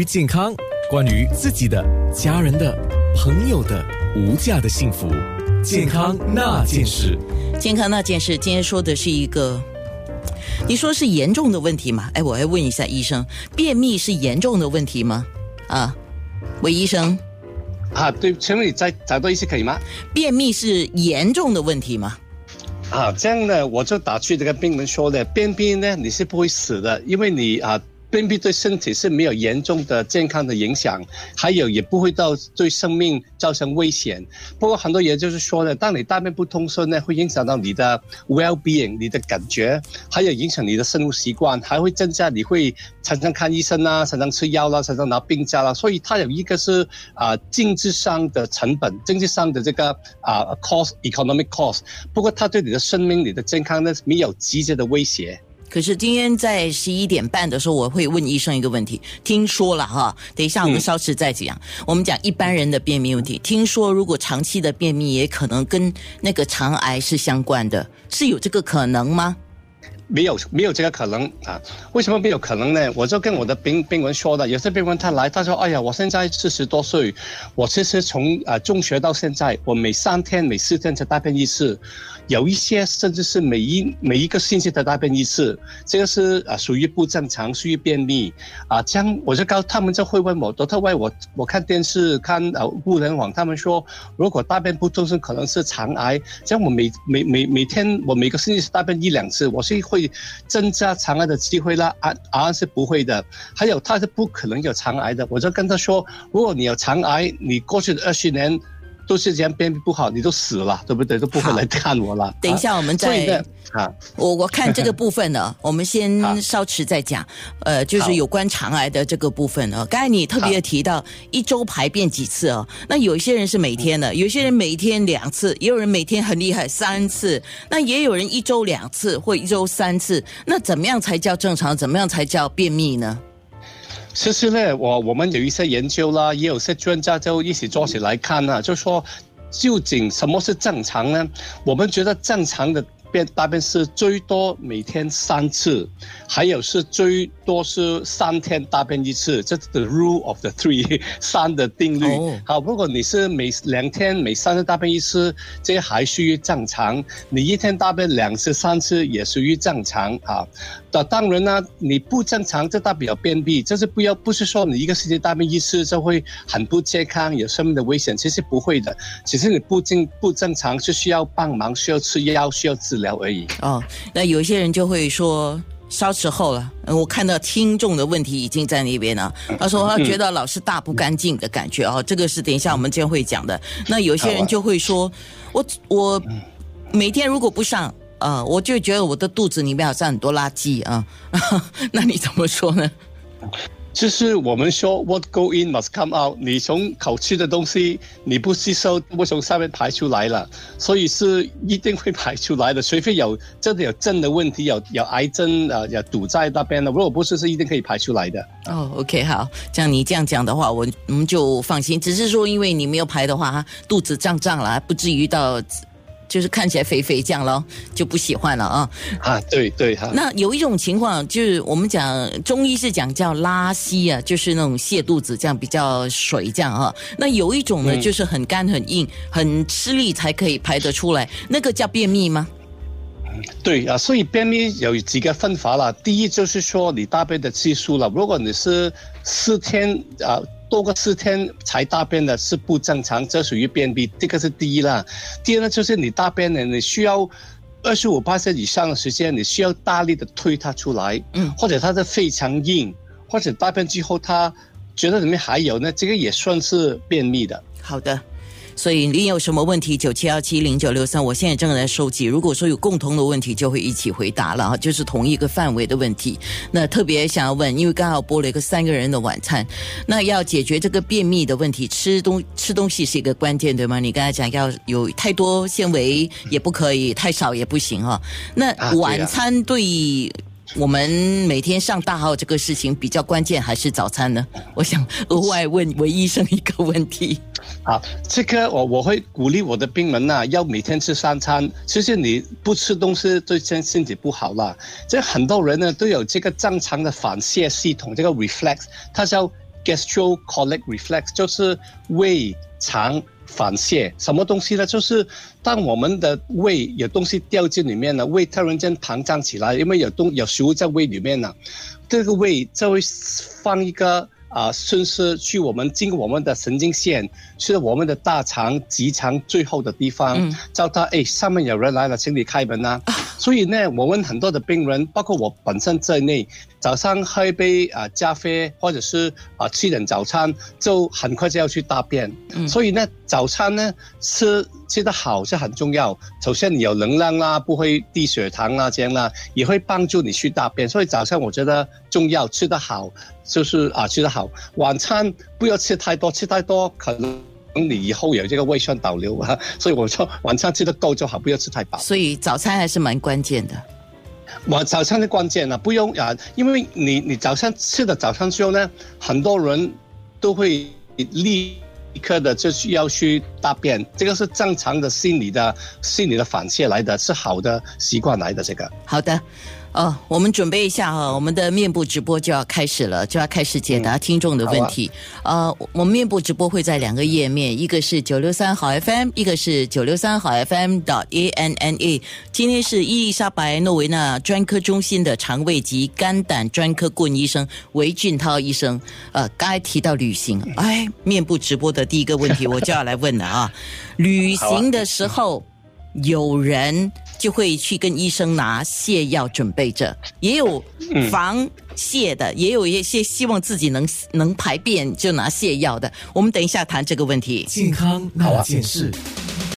于健康，关于自己的、家人的、朋友的无价的幸福，健康那件事。健康那件事，今天说的是一个，你说是严重的问题吗？哎，我要问一下医生，便秘是严重的问题吗？啊，韦医生，啊，对，请问你再再多一次可以吗？便秘是严重的问题吗？啊，这样呢，我就打趣这个病人说的，便秘呢你是不会死的，因为你啊。便秘对身体是没有严重的健康的影响，还有也不会到对生命造成危险。不过很多研究是说呢，当你大便不通顺呢，会影响到你的 well-being，你的感觉，还有影响你的生活习惯，还会增加你会常常看医生啊，常常吃药啦，常常拿病假啦。所以它有一个是啊经济上的成本，经济上的这个啊 cost，economic cost。不过它对你的生命、你的健康呢没有直接的威胁。可是今天在十一点半的时候，我会问医生一个问题。听说了哈，等一下我们稍迟再讲。我们讲一般人的便秘问题。听说如果长期的便秘，也可能跟那个肠癌是相关的，是有这个可能吗？没有，没有这个可能啊？为什么没有可能呢？我就跟我的病病人说的，有些病人他来，他说：“哎呀，我现在四十多岁，我其实从啊中学到现在，我每三天、每四天才大便一次。”有一些甚至是每一每一个星期的大便一次，这个是啊属于不正常，属于便秘啊。这样我就告他们就会问我，多特问我我看电视看呃互联网，他们说如果大便不正常，可能是肠癌。这样我每每每每天我每个星期大便一两次，我是会增加肠癌的机会啦？啊啊是不会的。还有他是不可能有肠癌的，我就跟他说，如果你有肠癌，你过去的二十年。都是这样便秘不好，你都死了，对不对？都不会来看我了。等一下，我们再啊，我我看这个部分呢，我们先稍迟再讲。呃，就是有关肠癌的这个部分呢，刚才你特别提到一周排便几次哦，那有一些人是每天的，有些人每天两次，也有人每天很厉害三次，那也有人一周两次或一周三次，那怎么样才叫正常？怎么样才叫便秘呢？其实呢，我我们有一些研究啦，也有些专家就一起坐起来看呢，就说究竟什么是正常呢？我们觉得正常的便大便是最多每天三次，还有是最多是三天大便一次，这是 the rule of the three 三的定律。好，如果你是每两天每三天大便一次，这还属于正常；你一天大便两次三次也属于正常啊。那当然呢，你不正常，这代表便秘，就是不要不是说你一个世界大便一次就会很不健康，有生命的危险，其实不会的，只是你不正不正常，是需要帮忙，需要吃药，需要治疗而已。哦，那有些人就会说稍迟后了，我看到听众的问题已经在那边了，他说他觉得老是大不干净的感觉哦，这个是等一下我们将会讲的。那有些人就会说，我我每天如果不上。呃，我就觉得我的肚子里面好像很多垃圾啊，那你怎么说呢？就是我们说 what go in must come out，你从口吃的东西你不吸收，不从上面排出来了，所以是一定会排出来的，除非有真的有症的问题，有有癌症呃，有堵在那边的，如果不是，是一定可以排出来的。哦，OK，好，这样你这样讲的话，我我们就放心。只是说，因为你没有排的话，肚子胀胀了，不至于到。就是看起来肥肥这样咯，就不喜欢了啊！啊，对对哈。那有一种情况，就是我们讲中医是讲叫拉稀啊，就是那种泻肚子，这样比较水这样啊。那有一种呢，就是很干很硬，很吃力才可以排得出来，那个叫便秘吗？对啊，所以便秘有几个分法了。第一就是说你大便的次数了，如果你是四天啊。多个四天才大便的是不正常，这属于便秘，这个是第一啦。第二呢，就是你大便呢，你需要二十五八岁以上的时间，你需要大力的推它出来，嗯，或者它是非常硬，或者大便之后它觉得里面还有呢，这个也算是便秘的。好的。所以你有什么问题？九七幺七零九六三，我现在正在收集。如果说有共同的问题，就会一起回答了哈，就是同一个范围的问题。那特别想要问，因为刚好播了一个三个人的晚餐，那要解决这个便秘的问题，吃东吃东西是一个关键，对吗？你刚才讲要有太多纤维也不可以，太少也不行哈。那晚餐对我们每天上大号这个事情比较关键，还是早餐呢？我想额外问韦医生一个问题。好，这个我我会鼓励我的病人呐，要每天吃三餐。其实你不吃东西对身身体不好啦。这很多人呢都有这个正常的反射系统，这个 reflex，它叫 gastrocolic reflex，就是胃肠反泻。什么东西呢？就是当我们的胃有东西掉进里面了，胃突然间膨胀起来，因为有东有食物在胃里面呢，这个胃就会放一个。啊，顺势去我们经过我们的神经线，去到我们的大肠、直肠最后的地方，叫他哎，上面有人来了，请你开门呐。所以呢，我问很多的病人，包括我本身在内，早上喝一杯啊咖啡，或者是啊吃点早餐，就很快就要去大便。所以呢，早餐呢吃吃得好是很重要。首先你有能量啦，不会低血糖啦，这样啦，也会帮助你去大便。所以早上我觉得重要，吃得好。就是啊，吃得好，晚餐不要吃太多，吃太多可能你以后有这个胃酸倒流啊。所以我说晚餐吃得够就好，不要吃太饱。所以早餐还是蛮关键的。我早餐的关键呢，不用啊，因为你你早上吃的早餐之后呢，很多人都会立刻的就需要去大便，这个是正常的心理的心理的反射来的，是好的习惯来的。这个好的。哦，我们准备一下哈，我们的面部直播就要开始了，就要开始解答听众的问题。呃，我们面部直播会在两个页面，一个是九六三好 FM，一个是九六三好 FM dot A N N A。今天是伊丽莎白诺维纳专科中心的肠胃及肝胆专科顾问医生韦俊涛医生。呃，刚才提到旅行，哎，面部直播的第一个问题我就要来问了啊，旅行的时候有人。就会去跟医生拿泻药准备着，也有防泻的，也有一些希望自己能能排便就拿泻药的。我们等一下谈这个问题。健康那件事。